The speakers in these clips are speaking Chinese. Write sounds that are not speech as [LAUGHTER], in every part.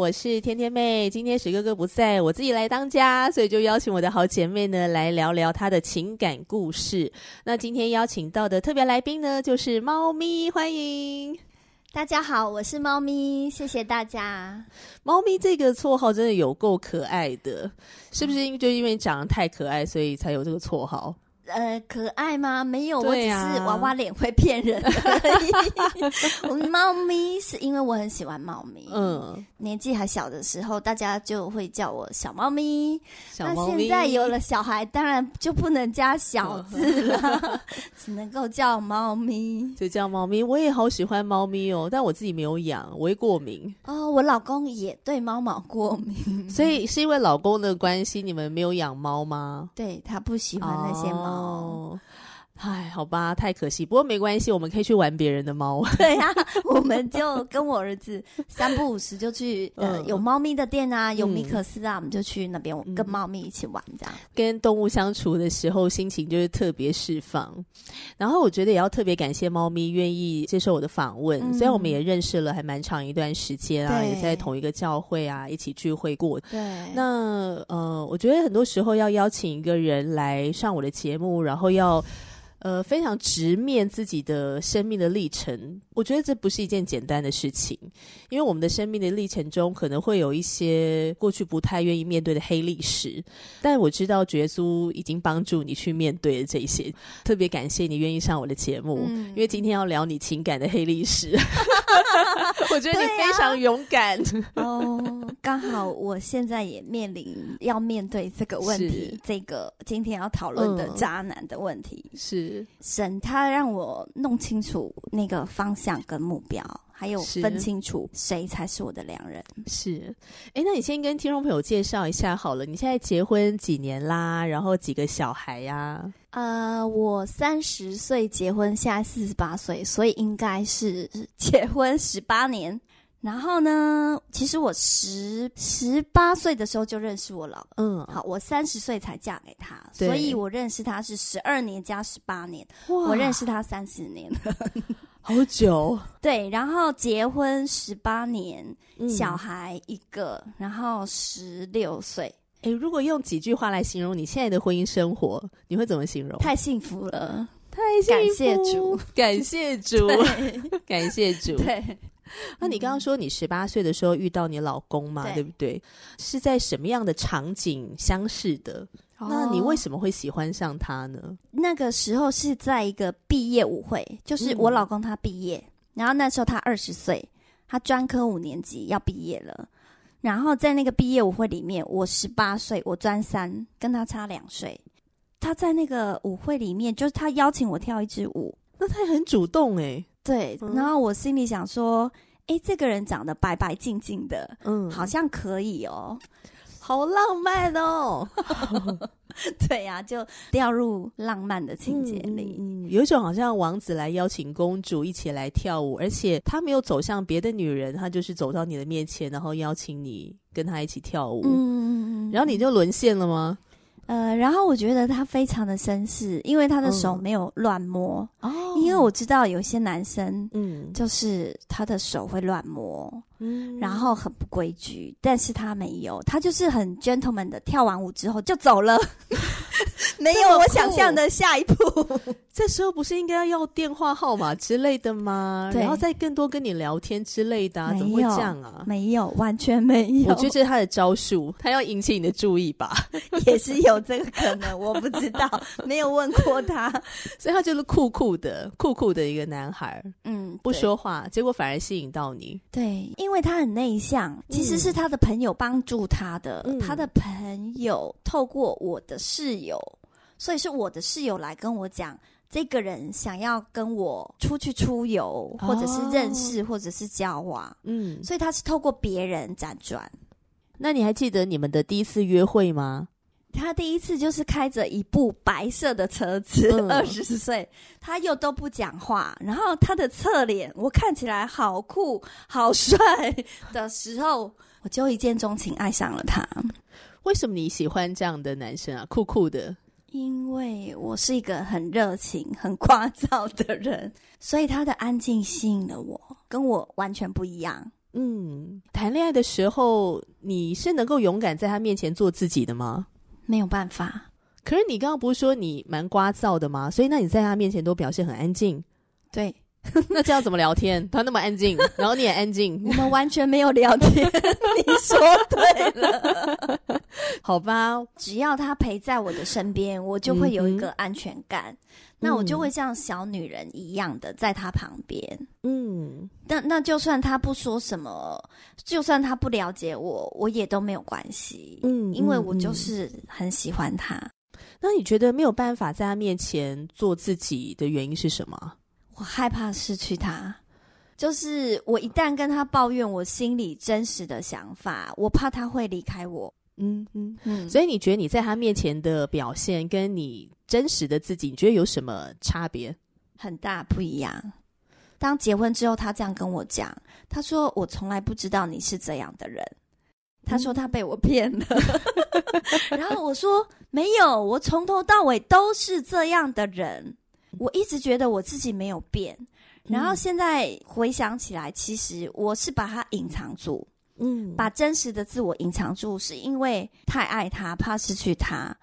我是天天妹，今天史哥哥不在，我自己来当家，所以就邀请我的好姐妹呢来聊聊她的情感故事。那今天邀请到的特别来宾呢，就是猫咪，欢迎大家好，我是猫咪，谢谢大家。猫咪这个绰号真的有够可爱的，是不是？因为就因为长得太可爱，所以才有这个绰号？呃，可爱吗？没有，我只是娃娃脸会骗人而已。[LAUGHS] 我们猫咪是因为我很喜欢猫咪，嗯，年纪还小的时候，大家就会叫我小猫咪。小猫咪。那现在有了小孩，当然就不能加小字了，嗯、[LAUGHS] 只能够叫猫咪，[LAUGHS] 就叫猫咪。我也好喜欢猫咪哦，但我自己没有养，我会过敏。哦，我老公也对猫毛过敏，所以是因为老公的关系，你们没有养猫吗？对，他不喜欢那些猫。哦，哦。唉，好吧，太可惜。不过没关系，我们可以去玩别人的猫。[LAUGHS] 对呀、啊，我们就跟我儿子 [LAUGHS] 三不五时就去呃有猫咪的店啊，有米克斯啊，嗯、我们就去那边跟猫咪一起玩，这样、嗯、跟动物相处的时候，心情就是特别释放。然后我觉得也要特别感谢猫咪愿意接受我的访问，嗯、虽然我们也认识了还蛮长一段时间啊，也在同一个教会啊一起聚会过。对，那呃，我觉得很多时候要邀请一个人来上我的节目，然后要。呃，非常直面自己的生命的历程，我觉得这不是一件简单的事情，因为我们的生命的历程中可能会有一些过去不太愿意面对的黑历史，但我知道耶稣已经帮助你去面对了这些，特别感谢你愿意上我的节目，嗯、因为今天要聊你情感的黑历史，[LAUGHS] 我觉得你非常勇敢、啊、哦，刚好我现在也面临要面对这个问题，这个今天要讨论的渣男的问题、嗯、是。神他让我弄清楚那个方向跟目标，还有分清楚谁才是我的良人。是，哎，那你先跟听众朋友介绍一下好了。你现在结婚几年啦？然后几个小孩呀？呃，我三十岁结婚，现在四十八岁，所以应该是结婚十八年。然后呢，其实我十十八岁的时候就认识我老公。嗯，好，我三十岁才嫁给他，所以我认识他是十二年加十八年，哇我认识他三十年，[LAUGHS] 好久。[LAUGHS] 对，然后结婚十八年，嗯、小孩一个，然后十六岁。诶，如果用几句话来形容你现在的婚姻生活，你会怎么形容？太幸福了，太幸福，感谢主，感谢主，感谢主，对。[LAUGHS] 那你刚刚说你十八岁的时候遇到你老公嘛，对，对不对？是在什么样的场景相识的？哦、那你为什么会喜欢上他呢？那个时候是在一个毕业舞会，就是我老公他毕业，嗯、然后那时候他二十岁，他专科五年级要毕业了。然后在那个毕业舞会里面，我十八岁，我专三，跟他差两岁。他在那个舞会里面，就是他邀请我跳一支舞，那他很主动哎、欸。对，然后我心里想说，哎、嗯，这个人长得白白净净的，嗯，好像可以哦，好浪漫哦。[LAUGHS] 对呀、啊，就掉入浪漫的情节里，嗯，嗯，有一种好像王子来邀请公主一起来跳舞，而且他没有走向别的女人，他就是走到你的面前，然后邀请你跟他一起跳舞，嗯，然后你就沦陷了吗？呃，然后我觉得他非常的绅士，因为他的手没有乱摸。哦、嗯，因为我知道有些男生，嗯，就是他的手会乱摸，嗯，然后很不规矩，但是他没有，他就是很 gentleman 的，跳完舞之后就走了。[LAUGHS] [LAUGHS] 没有我想象的下一步。[LAUGHS] 这时候不是应该要要电话号码之类的吗？然后再更多跟你聊天之类的，啊，怎么会这样啊？没有，完全没有。我觉得这是他的招数，他要引起你的注意吧？[LAUGHS] 也是有这个可能，我不知道，没有问过他，所以他就是酷酷的、酷酷的一个男孩。嗯，不说话，结果反而吸引到你。对，因为他很内向，其实是他的朋友帮助他的。嗯、他的朋友透过我的室友，所以是我的室友来跟我讲。这个人想要跟我出去出游，或者是认识，或者是交往，嗯，所以他是透过别人辗转。那你还记得你们的第一次约会吗？他第一次就是开着一部白色的车子，二十岁，他又都不讲话，然后他的侧脸我看起来好酷、好帅的时候，我就一见钟情，爱上了他。为什么你喜欢这样的男生啊？酷酷的。因为我是一个很热情、很聒噪的人，所以他的安静吸引了我，跟我完全不一样。嗯，谈恋爱的时候，你是能够勇敢在他面前做自己的吗？没有办法。可是你刚刚不是说你蛮聒噪的吗？所以那你在他面前都表现很安静。对。[LAUGHS] 那这样怎么聊天？他那么安静，[LAUGHS] 然后你也安静，我们完全没有聊天。你说对了，[LAUGHS] 好吧？只要他陪在我的身边，我就会有一个安全感。嗯、那我就会像小女人一样的在他旁边。嗯，那那就算他不说什么，就算他不了解我，我也都没有关系。嗯，因为我就是很喜欢他。那你觉得没有办法在他面前做自己的原因是什么？我害怕失去他，就是我一旦跟他抱怨我心里真实的想法，我怕他会离开我。嗯嗯嗯。所以你觉得你在他面前的表现，跟你真实的自己，你觉得有什么差别？很大不一样。当结婚之后，他这样跟我讲，他说：“我从来不知道你是这样的人。”他说他被我骗了。[LAUGHS] 然后我说：“没有，我从头到尾都是这样的人。”我一直觉得我自己没有变，然后现在回想起来，其实我是把它隐藏住，嗯，把真实的自我隐藏住，是因为太爱他，怕失去他，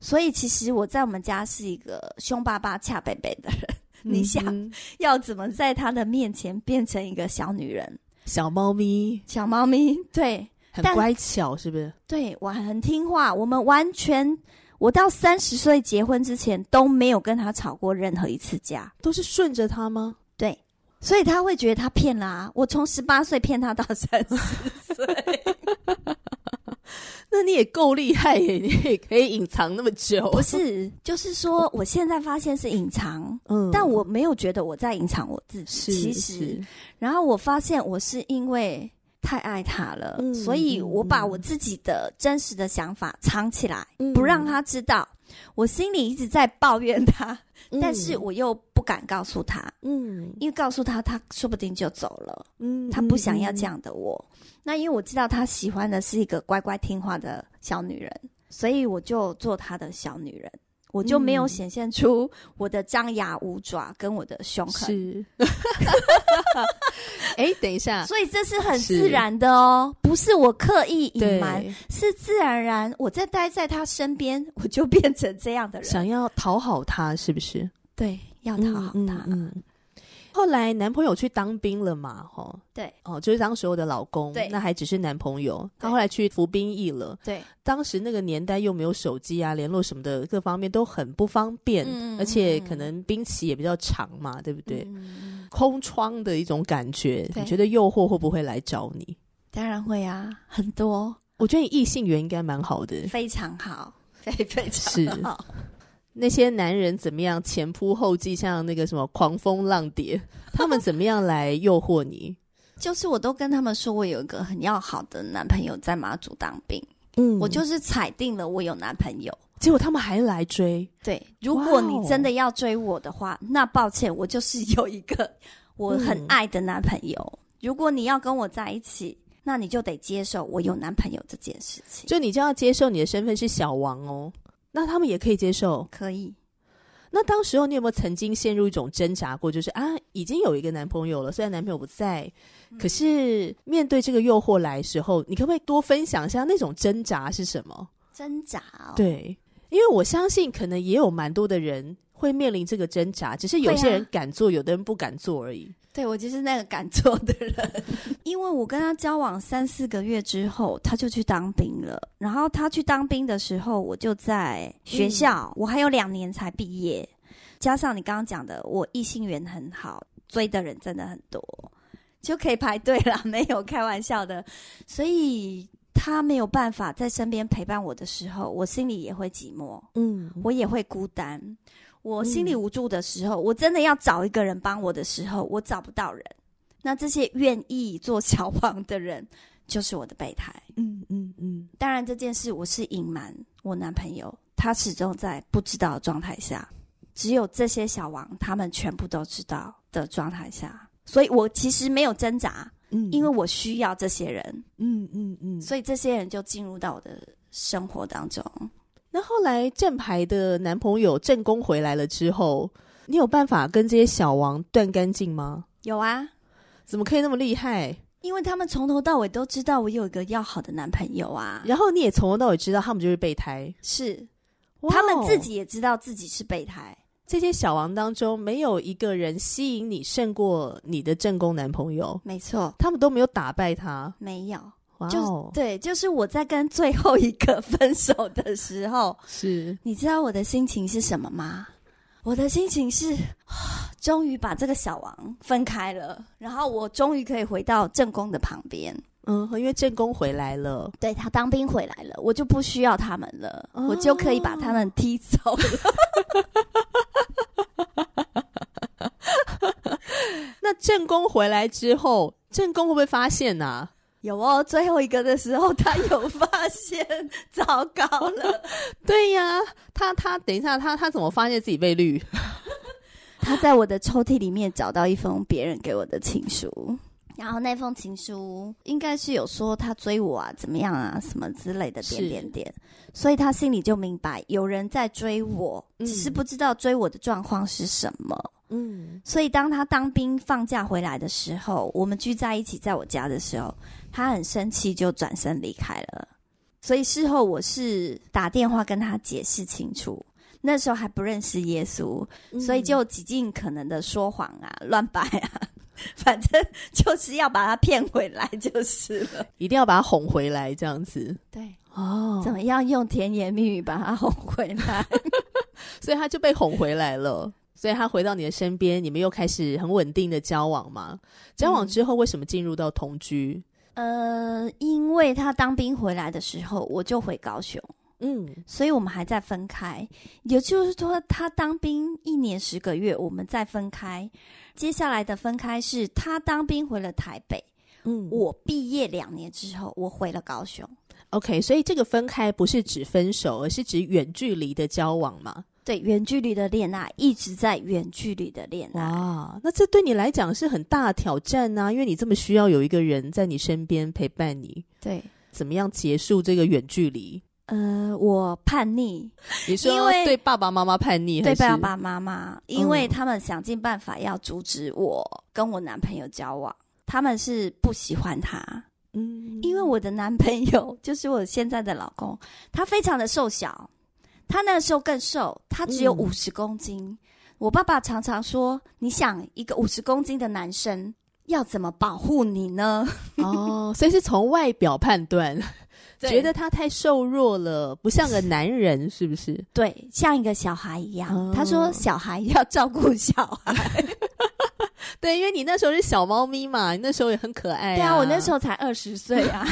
所以其实我在我们家是一个凶巴巴、恰北北的人。嗯、你想要怎么在他的面前变成一个小女人、小猫咪、小猫咪？对，很乖巧，是不是？对，我很听话，我们完全。我到三十岁结婚之前都没有跟他吵过任何一次架，都是顺着他吗？对，所以他会觉得他骗啦、啊。我从十八岁骗他到三十岁，[LAUGHS] 那你也够厉害耶！你也可以隐藏那么久。不是，就是说我现在发现是隐藏，嗯，但我没有觉得我在隐藏我自己。其实，然后我发现我是因为。太爱他了，嗯、所以我把我自己的真实的想法藏起来，嗯、不让他知道。我心里一直在抱怨他，嗯、但是我又不敢告诉他，嗯，因为告诉他，他说不定就走了，嗯，他不想要这样的我。嗯、那因为我知道他喜欢的是一个乖乖听话的小女人，所以我就做他的小女人。我就没有显现出 [LAUGHS] 我的张牙舞爪跟我的凶狠。是，[LAUGHS] 哎，等一下，所以这是很自然的哦，是不是我刻意隐瞒，是自然而然。我在待在他身边，我就变成这样的人，想要讨好他，是不是？对，要讨好他。嗯嗯嗯后来男朋友去当兵了嘛？哈，对，哦，就是当时我的老公，对，那还只是男朋友。他后来去服兵役了，对。当时那个年代又没有手机啊，联络什么的，各方面都很不方便，而且可能兵期也比较长嘛，对不对？空窗的一种感觉，你觉得诱惑会不会来找你？当然会啊，很多。我觉得你异性缘应该蛮好的，非常好，非非常好。那些男人怎么样前仆后继，像那个什么狂风浪蝶，[LAUGHS] 他们怎么样来诱惑你？就是我都跟他们说，我有一个很要好的男朋友在马祖当兵，嗯，我就是踩定了我有男朋友，结果他们还来追。对，如果你真的要追我的话，那抱歉，我就是有一个我很爱的男朋友。嗯，如果你要跟我在一起，那你就得接受我有男朋友这件事情，就你就要接受你的身份是小王哦。那他们也可以接受，可以。那当时候你有没有曾经陷入一种挣扎过？就是啊，已经有一个男朋友了，虽然男朋友不在，嗯、可是面对这个诱惑来时候，你可不可以多分享一下那种挣扎是什么？挣扎、哦，对，因为我相信，可能也有蛮多的人会面临这个挣扎，只是有些人敢做，啊、有的人不敢做而已。对，我就是那个敢做的人，[LAUGHS] 因为我跟他交往三四个月之后，他就去当兵了。然后他去当兵的时候，我就在学校，嗯、我还有两年才毕业。加上你刚刚讲的，我异性缘很好，追的人真的很多，就可以排队了，[LAUGHS] 没有开玩笑的。所以他没有办法在身边陪伴我的时候，我心里也会寂寞，嗯，我也会孤单。我心里无助的时候，嗯、我真的要找一个人帮我的时候，我找不到人。那这些愿意做小王的人，就是我的备胎。嗯嗯嗯。当然这件事我是隐瞒我男朋友，他始终在不知道的状态下。只有这些小王他们全部都知道的状态下，所以我其实没有挣扎。嗯，因为我需要这些人。嗯嗯嗯。所以这些人就进入到我的生活当中。那后来正牌的男朋友正宫回来了之后，你有办法跟这些小王断干净吗？有啊，怎么可以那么厉害？因为他们从头到尾都知道我有一个要好的男朋友啊。然后你也从头到尾知道他们就是备胎，是，他们自己也知道自己是备胎。这些小王当中，没有一个人吸引你胜过你的正宫男朋友。没错，他们都没有打败他，没有。就、对，就是我在跟最后一个 [LAUGHS] 分手的时候，是你知道我的心情是什么吗？我的心情是，终于把这个小王分开了，然后我终于可以回到正宫的旁边。嗯，因为正宫回来了，对，他当兵回来了，我就不需要他们了，哦、我就可以把他们踢走了。[LAUGHS] 那正宫回来之后，正宫会不会发现呢、啊？有哦，最后一个的时候，他有发现，糟糕了。[LAUGHS] 对呀，他他等一下，他他怎么发现自己被绿？[LAUGHS] 他在我的抽屉里面找到一封别人给我的情书，然后那封情书应该是有说他追我啊，怎么样啊，什么之类的点点点，所以他心里就明白有人在追我，只是不知道追我的状况是什么。嗯，所以当他当兵放假回来的时候，我们聚在一起在我家的时候。他很生气，就转身离开了。所以事后我是打电话跟他解释清楚。那时候还不认识耶稣，嗯、所以就极尽可能的说谎啊、[LAUGHS] 乱摆啊，[LAUGHS] 反正就是要把他骗回来就是了。一定要把他哄回来，这样子。对哦，怎么样用甜言蜜语把他哄回来？[LAUGHS] 所以他就被哄回来了。所以他回到你的身边，你们又开始很稳定的交往吗？交往之后，为什么进入到同居？呃，因为他当兵回来的时候，我就回高雄，嗯，所以我们还在分开。也就是说，他当兵一年十个月，我们再分开。接下来的分开是他当兵回了台北，嗯，我毕业两年之后，我回了高雄。OK，所以这个分开不是指分手，而是指远距离的交往吗？对，远距离的恋爱一直在远距离的恋爱。哇，那这对你来讲是很大的挑战呐？啊，因为你这么需要有一个人在你身边陪伴你。对，怎么样结束这个远距离？呃，我叛逆。你说因为对爸爸妈妈叛逆，对爸爸妈妈，因为他们想尽办法要阻止我跟我男朋友交往，他们是不喜欢他。嗯，因为我的男朋友就是我现在的老公，他非常的瘦小。他那个时候更瘦，他只有五十公斤。嗯、我爸爸常常说：“你想一个五十公斤的男生要怎么保护你呢？”哦，[LAUGHS] 所以是从外表判断，[LAUGHS] 觉得他太瘦弱了，不像个男人，是不是？对，像一个小孩一样。哦、他说：“小孩要照顾小孩。[LAUGHS] ”对，因为你那时候是小猫咪嘛，你那时候也很可爱、啊。对啊，我那时候才二十岁啊，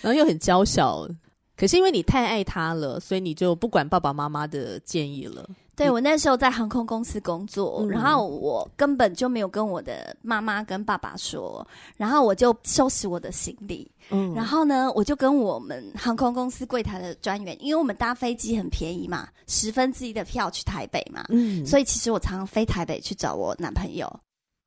然后又很娇小。可是因为你太爱他了，所以你就不管爸爸妈妈的建议了。对，我那时候在航空公司工作，嗯、然后我根本就没有跟我的妈妈跟爸爸说，然后我就收拾我的行李，嗯，然后呢，我就跟我们航空公司柜台的专员，因为我们搭飞机很便宜嘛，十分之一的票去台北嘛，嗯，所以其实我常常飞台北去找我男朋友，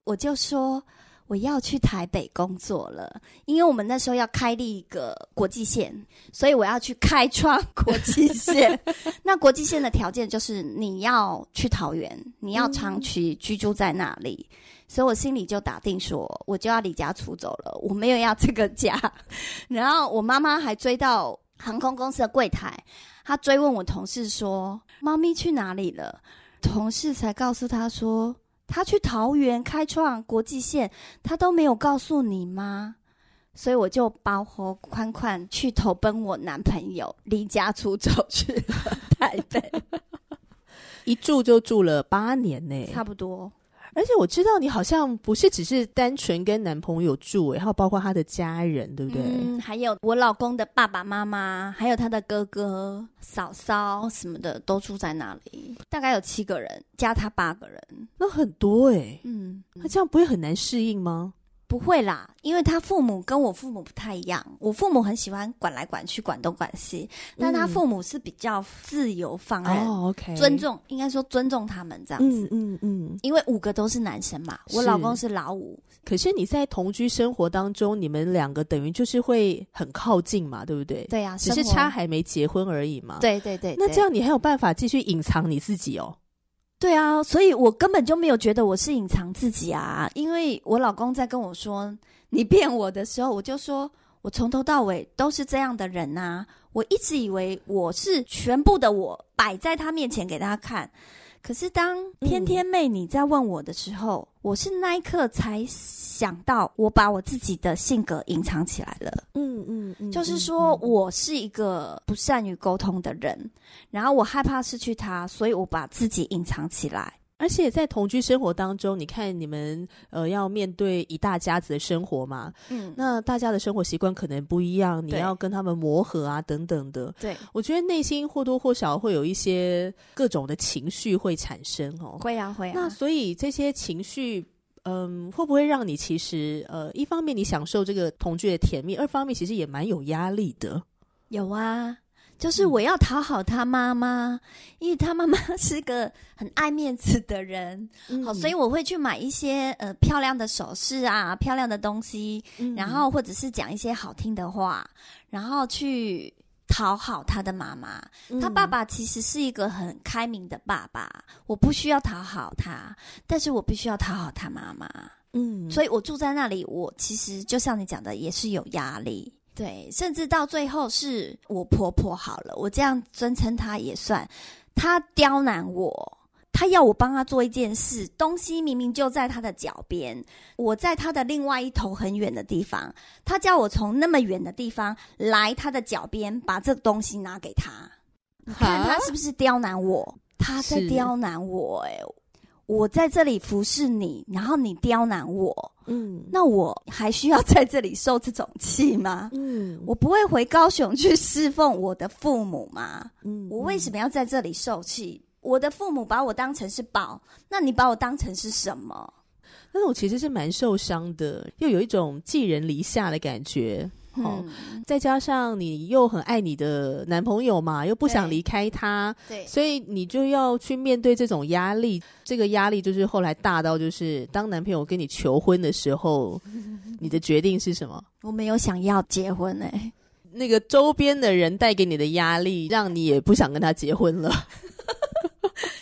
我就说。我要去台北工作了，因为我们那时候要开立一个国际线，所以我要去开创国际线。[LAUGHS] 那国际线的条件就是你要去桃园，你要长期居住在那里。嗯、所以我心里就打定说，我就要离家出走了，我没有要这个家。[LAUGHS] 然后我妈妈还追到航空公司的柜台，她追问我同事说：“猫咪去哪里了？”同事才告诉她说：“他去桃园开创国际线，他都没有告诉你吗？”所以我就包和宽宽去投奔我男朋友，离家出走去了台北，[LAUGHS] 一住就住了八年呢，差不多。而且我知道你好像不是只是单纯跟男朋友住，然后包括他的家人，对不对？嗯，还有我老公的爸爸妈妈，还有他的哥哥、嫂嫂什么的都住在那里，大概有七个人，加他八个人，那很多哎、欸。嗯，那这样不会很难适应吗？不会啦，因为他父母跟我父母不太一样。我父母很喜欢管来管去，管东管西，但他父母是比较自由放任，哦，OK，尊重，应该说尊重他们这样子。嗯嗯嗯，因为五个都是男生嘛，我老公是老五。可是你在同居生活当中，你们两个等于就是会很靠近嘛，对不对？对呀，只是差还没结婚而已嘛。对对对，那这样你还有办法继续隐藏你自己哦？对啊，所以我根本就没有觉得我是隐藏自己啊，因为我老公在跟我说你骗我的时候，我就说我从头到尾都是这样的人呐，我一直以为我是全部的我摆在他面前给他看。可是当天天妹你在问我的时候，嗯、我是那一刻才想到，我把我自己的性格隐藏起来了。嗯嗯嗯，就是说我是一个不善于沟通的人，然后我害怕失去他，所以我把自己隐藏起来。而且在同居生活当中，你看你们呃要面对一大家子的生活嘛，嗯，那大家的生活习惯可能不一样，你要跟他们磨合啊等等的。对，我觉得内心或多或少会有一些各种的情绪会产生哦。会啊会啊。那所以这些情绪，嗯，会不会让你其实呃一方面你享受这个同居的甜蜜，二方面其实也蛮有压力的。有啊。就是我要讨好他妈妈，嗯、因为他妈妈 [LAUGHS] 是个很爱面子的人，嗯、好，所以我会去买一些呃漂亮的首饰啊，漂亮的东西，嗯、然后或者是讲一些好听的话，然后去讨好他的妈妈。嗯、他爸爸其实是一个很开明的爸爸，我不需要讨好他，但是我必须要讨好他妈妈。嗯，所以我住在那里，我其实就像你讲的，也是有压力。对，甚至到最后是我婆婆好了，我这样尊称她也算。她刁难我，她要我帮她做一件事，东西明明就在她的脚边，我在她的另外一头很远的地方，她叫我从那么远的地方来她的脚边，把这个东西拿给她。你看她是不是刁难我？她在刁难我，欸，诶。我在这里服侍你，然后你刁难我，嗯，那我还需要在这里受这种气吗？嗯，我不会回高雄去侍奉我的父母吗？嗯，我为什么要在这里受气？我的父母把我当成是宝，那你把我当成是什么？那种其实是蛮受伤的，又有一种寄人篱下的感觉。哦，再加上你又很爱你的男朋友嘛，又不想离开他，对，所以你就要去面对这种压力。这个压力就是后来大到，就是当男朋友跟你求婚的时候，[LAUGHS] 你的决定是什么？我没有想要结婚哎、欸，那个周边的人带给你的压力，让你也不想跟他结婚了。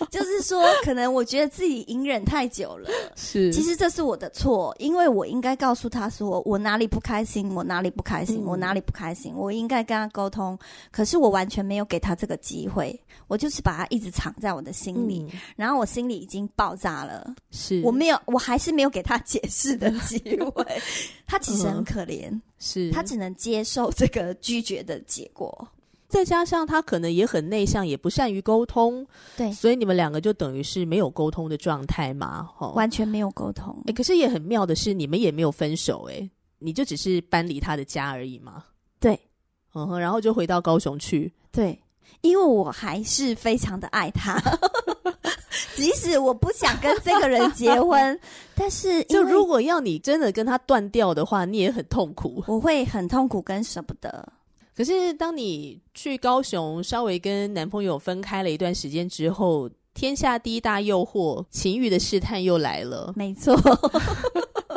[LAUGHS] 就是说，可能我觉得自己隐忍太久了。是，其实这是我的错，因为我应该告诉他说我哪里不开心，我哪里不开心，嗯、我哪里不开心，我应该跟他沟通。可是我完全没有给他这个机会，我就是把他一直藏在我的心里，嗯、然后我心里已经爆炸了。是，我没有，我还是没有给他解释的机会。[LAUGHS] 他其实很可怜，嗯、是他只能接受这个拒绝的结果。再加上他可能也很内向，也不善于沟通，对，所以你们两个就等于是没有沟通的状态嘛，哦，完全没有沟通。哎、欸，可是也很妙的是，你们也没有分手、欸，哎，你就只是搬离他的家而已嘛。对，嗯哼，然后就回到高雄去。对，因为我还是非常的爱他，[LAUGHS] 即使我不想跟这个人结婚，[LAUGHS] 但是就如果要你真的跟他断掉的话，你也很痛苦，我会很痛苦跟舍不得。可是，当你去高雄，稍微跟男朋友分开了一段时间之后，天下第一大诱惑——情欲的试探又来了。[LAUGHS] 没错，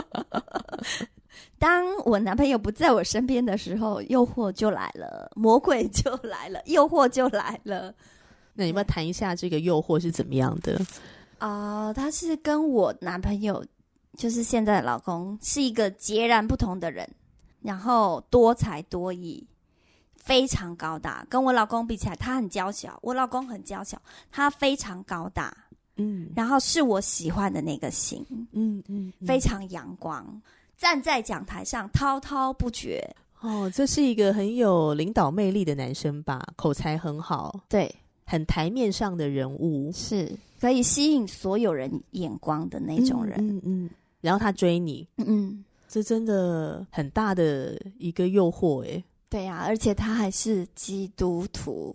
[LAUGHS] 当我男朋友不在我身边的时候，诱惑就来了，魔鬼就来了，诱惑就来了。那你要不要谈一下这个诱惑是怎么样的？啊、呃，他是跟我男朋友，就是现在的老公，是一个截然不同的人，然后多才多艺。非常高大，跟我老公比起来，他很娇小，我老公很娇小，他非常高大，嗯，然后是我喜欢的那个型，嗯嗯，非常阳光，站在讲台上滔滔不绝。哦，这是一个很有领导魅力的男生吧？口才很好，对，很台面上的人物，是可以吸引所有人眼光的那种人。嗯嗯，然后他追你，嗯，这真的很大的一个诱惑，诶。对呀，而且他还是基督徒。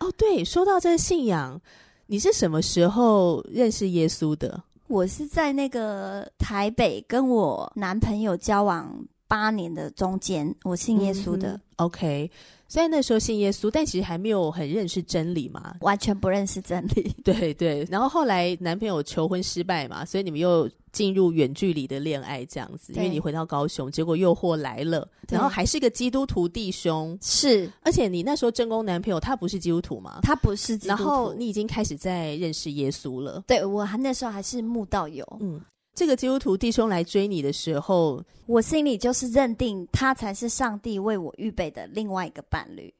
哦，对，说到这个信仰，你是什么时候认识耶稣的？我是在那个台北跟我男朋友交往。八年的中间，我信耶稣的。嗯，OK，虽然那时候信耶稣，但其实还没有很认识真理嘛，完全不认识真理。对对，然后后来男朋友求婚失败嘛，所以你们又进入远距离的恋爱这样子。因为你回到高雄，结果诱惑来了，然后还是个基督徒弟兄。是，而且你那时候正宫男朋友他不是基督徒吗？他不是基督徒。然后你已经开始在认识耶稣了。对，我还那时候还是慕道友。嗯。这个基督徒弟兄来追你的时候，我心里就是认定他才是上帝为我预备的另外一个伴侣。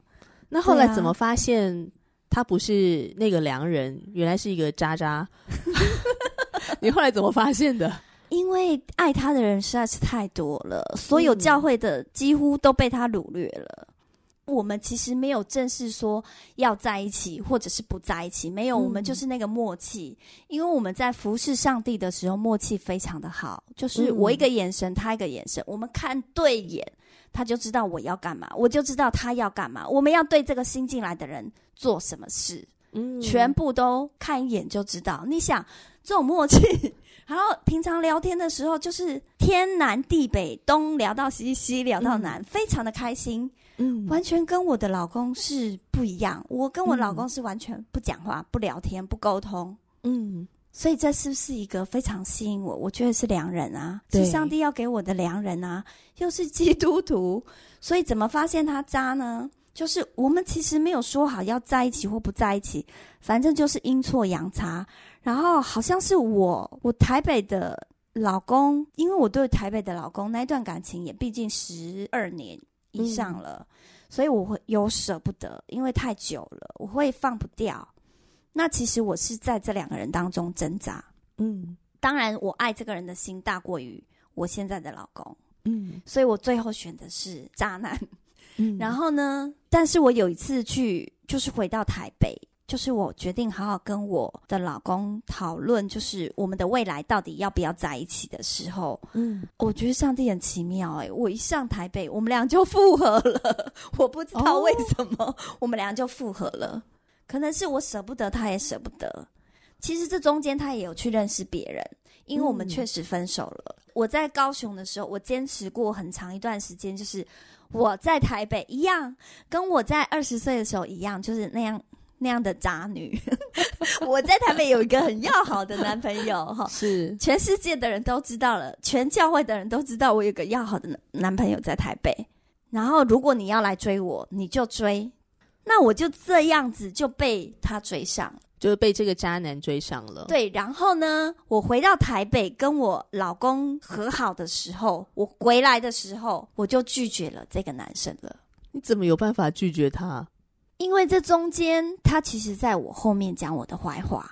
那后来怎么发现他不是那个良人，原来是一个渣渣？[LAUGHS] 你后来怎么发现的？因为爱他的人实在是太多了，所有教会的几乎都被他掳掠了。我们其实没有正式说要在一起，或者是不在一起，没有，我们就是那个默契。嗯、因为我们在服侍上帝的时候，默契非常的好，就是我一个眼神，嗯、他一个眼神，我们看对眼，他就知道我要干嘛，我就知道他要干嘛。我们要对这个新进来的人做什么事，嗯，全部都看一眼就知道。你想这种默契，[LAUGHS] 然后平常聊天的时候，就是天南地北，东聊到西，西聊到南，嗯、非常的开心。嗯，完全跟我的老公是不一样。我跟我老公是完全不讲话、嗯、不聊天、不沟通。嗯，所以这是不是一个非常吸引我？我觉得是良人啊，是上帝要给我的良人啊，又是基督徒。所以怎么发现他渣呢？就是我们其实没有说好要在一起或不在一起，反正就是阴错阳差。然后好像是我，我台北的老公，因为我对台北的老公那段感情也毕竟十二年。以上了，所以我会有舍不得，因为太久了，我会放不掉。那其实我是在这两个人当中挣扎。嗯，当然，我爱这个人的心大过于我现在的老公。嗯，所以我最后选的是渣男。嗯，然后呢，但是我有一次去，就是回到台北。就是我决定好好跟我的老公讨论，就是我们的未来到底要不要在一起的时候，嗯，我觉得上帝很奇妙哎、欸，我一上台北，我们俩就复合了，我不知道为什么、哦、我们俩就复合了，可能是我舍不得，他也舍不得。其实这中间他也有去认识别人，因为我们确实分手了。嗯、我在高雄的时候，我坚持过很长一段时间，就是我在台北一样，跟我在二十岁的时候一样，就是那样。那样的渣女，[LAUGHS] 我在台北有一个很要好的男朋友，哈，是全世界的人都知道了，全教会的人都知道我有个要好的男朋友在台北。然后，如果你要来追我，你就追，那我就这样子就被他追上，就被这个渣男追上了。对，然后呢，我回到台北跟我老公和好的时候，我回来的时候，我就拒绝了这个男生了。你怎么有办法拒绝他？因为这中间，他其实在我后面讲我的坏话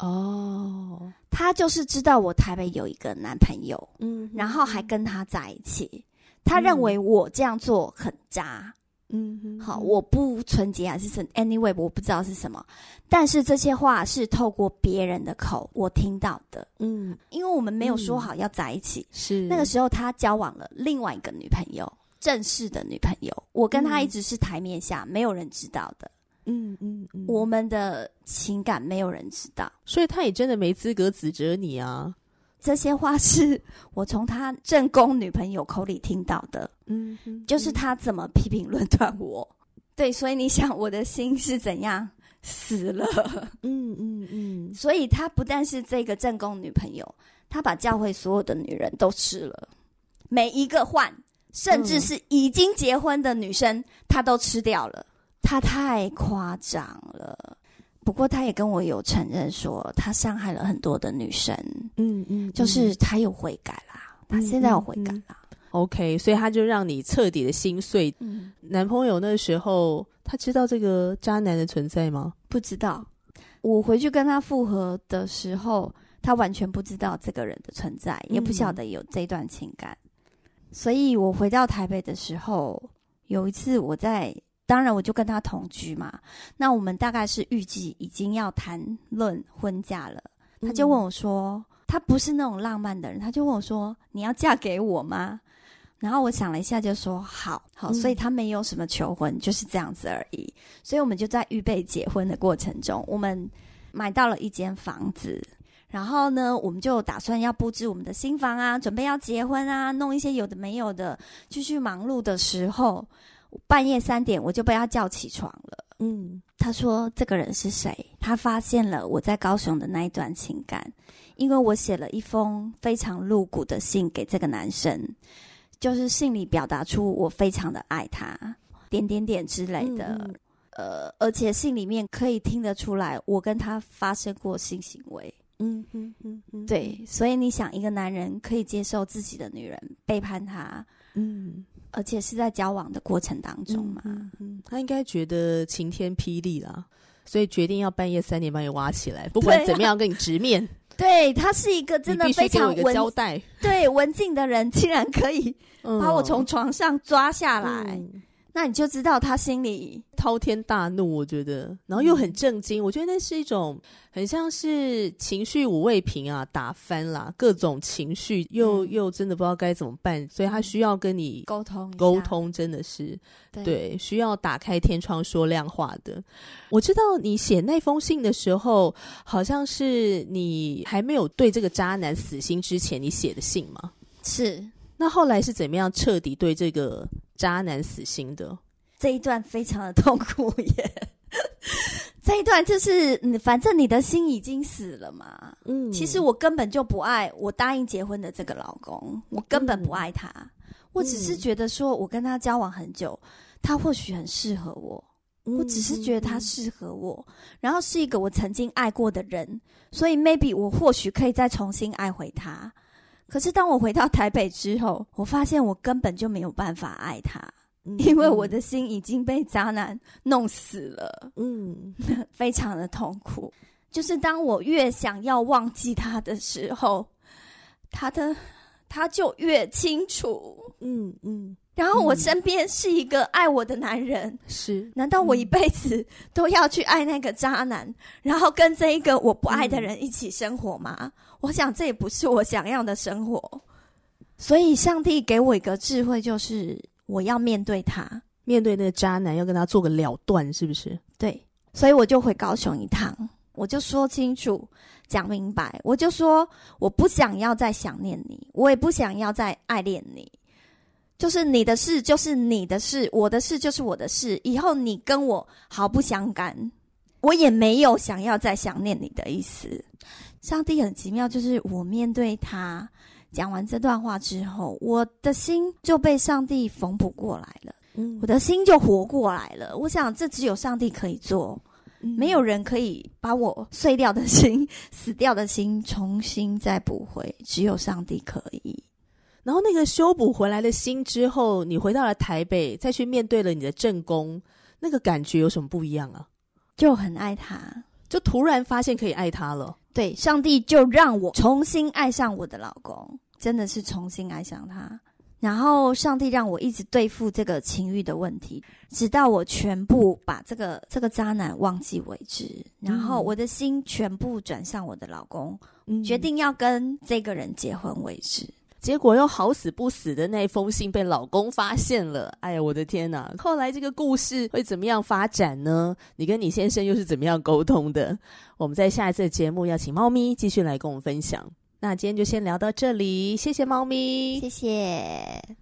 哦。他就是知道我台北有一个男朋友，嗯，然后还跟他在一起。他认为我这样做很渣，嗯哼，好，我不纯洁还是什？Anyway，我不知道是什么。但是这些话是透过别人的口我听到的，嗯，因为我们没有说好要在一起，是那个时候他交往了另外一个女朋友。正式的女朋友，我跟她一直是台面下，嗯、没有人知道的。嗯嗯，嗯，我们的情感没有人知道，所以他也真的没资格指责你啊。这些话是我从他正宫女朋友口里听到的。嗯，嗯，就是他怎么批评论断我。对，所以你想我的心是怎样死了？嗯嗯嗯。所以他不但是这个正宫女朋友，他把教会所有的女人都吃了，每一个换。甚至是已经结婚的女生，嗯、他都吃掉了。他太夸张了。不过，他也跟我有承认说，他伤害了很多的女生。嗯嗯，嗯就是他有悔改啦。嗯、他现在有悔改啦。OK，所以他就让你彻底的心碎。嗯，男朋友那时候他知道这个渣男的存在吗？不知道。我回去跟他复合的时候，他完全不知道这个人的存在，也不晓得有这段情感。嗯、所以我回到台北的时候，有一次我在，当然我就跟他同居嘛。那我们大概是预计已经要谈论婚嫁了。他就问我说：“嗯、他不是那种浪漫的人。”他就问我说：“你要嫁给我吗？”然后我想了一下，就说：“好好。”所以他没有什么求婚，就是这样子而已。所以我们就在预备结婚的过程中，我们买到了一间房子。然后呢，我们就打算要布置我们的新房啊，准备要结婚啊，弄一些有的没有的。继续忙碌的时候，半夜三点我就被他叫起床了。嗯，他说：“这个人是谁？”他发现了我在高雄的那一段情感，因为我写了一封非常露骨的信给这个男生。就是信里表达出我非常的爱他，点点点之类的，嗯、呃，而且信里面可以听得出来，我跟他发生过性行为。嗯嗯嗯嗯，对，所以你想，一个男人可以接受自己的女人背叛他，嗯，而且是在交往的过程当中嘛，嗯，嗯，他应该觉得晴天霹雳啦，所以决定要半夜三点把你挖起来，不管怎么样跟你直面。对，他是一个真的非常文交代，对文静的人，竟然可以把我从床上抓下来。嗯那你就知道他心里滔天大怒，我觉得，然后又很震惊，嗯、我觉得那是一种很像是情绪五味瓶啊，打翻啦，各种情绪又、嗯、又真的不知道该怎么办，所以他需要跟你沟通沟通，真的是对，对，需要打开天窗说亮话的。我知道你写那封信的时候，好像是你还没有对这个渣男死心之前你写的信吗？是。那后来是怎么样彻底对这个渣男死心的？这一段非常的痛苦耶。这一段就是，反正你的心已经死了嘛。嗯，其实我根本就不爱我答应结婚的这个老公，我根本不爱他。嗯、我只是觉得说，我跟他交往很久，他或许很适合我。我只是觉得他适合我，然后是一个我曾经爱过的人，所以 maybe 我或许可以再重新爱回他。可是当我回到台北之后，我发现我根本就没有办法爱他，嗯、因为我的心已经被渣男弄死了。嗯，[LAUGHS] 非常的痛苦。就是当我越想要忘记他的时候，他的他就越清楚。嗯嗯。嗯然后我身边是一个爱我的男人，是、嗯？难道我一辈子都要去爱那个渣男，嗯、然后跟这一个我不爱的人一起生活吗？嗯、我想这也不是我想要的生活。所以上帝给我一个智慧，就是我要面对他，面对那个渣男，要跟他做个了断，是不是？对。所以我就回高雄一趟，我就说清楚、讲明白，我就说我不想要再想念你，我也不想要再爱恋你。就是你的事，就是你的事；我的事，就是我的事。以后你跟我毫不相干，我也没有想要再想念你的意思。上帝很奇妙，就是我面对他讲完这段话之后，我的心就被上帝缝补过来了，嗯，我的心就活过来了。我想，这只有上帝可以做，嗯，没有人可以把我碎掉的心、[LAUGHS] 死掉的心重新再补回，只有上帝可以。然后那个修补回来的心之后，你回到了台北，再去面对了你的正宫，那个感觉有什么不一样啊？就很爱他，就突然发现可以爱他了。对，上帝就让我重新爱上我的老公，真的是重新爱上他。然后上帝让我一直对付这个情欲的问题，直到我全部把这个这个渣男忘记为止。然后我的心全部转向我的老公，嗯、决定要跟这个人结婚为止。结果又好死不死的那封信被老公发现了，哎呀，我的天呐！后来这个故事会怎么样发展呢？你跟你先生又是怎么样沟通的？我们在下一次节目要请猫咪继续来跟我们分享。那今天就先聊到这里，谢谢猫咪，谢谢。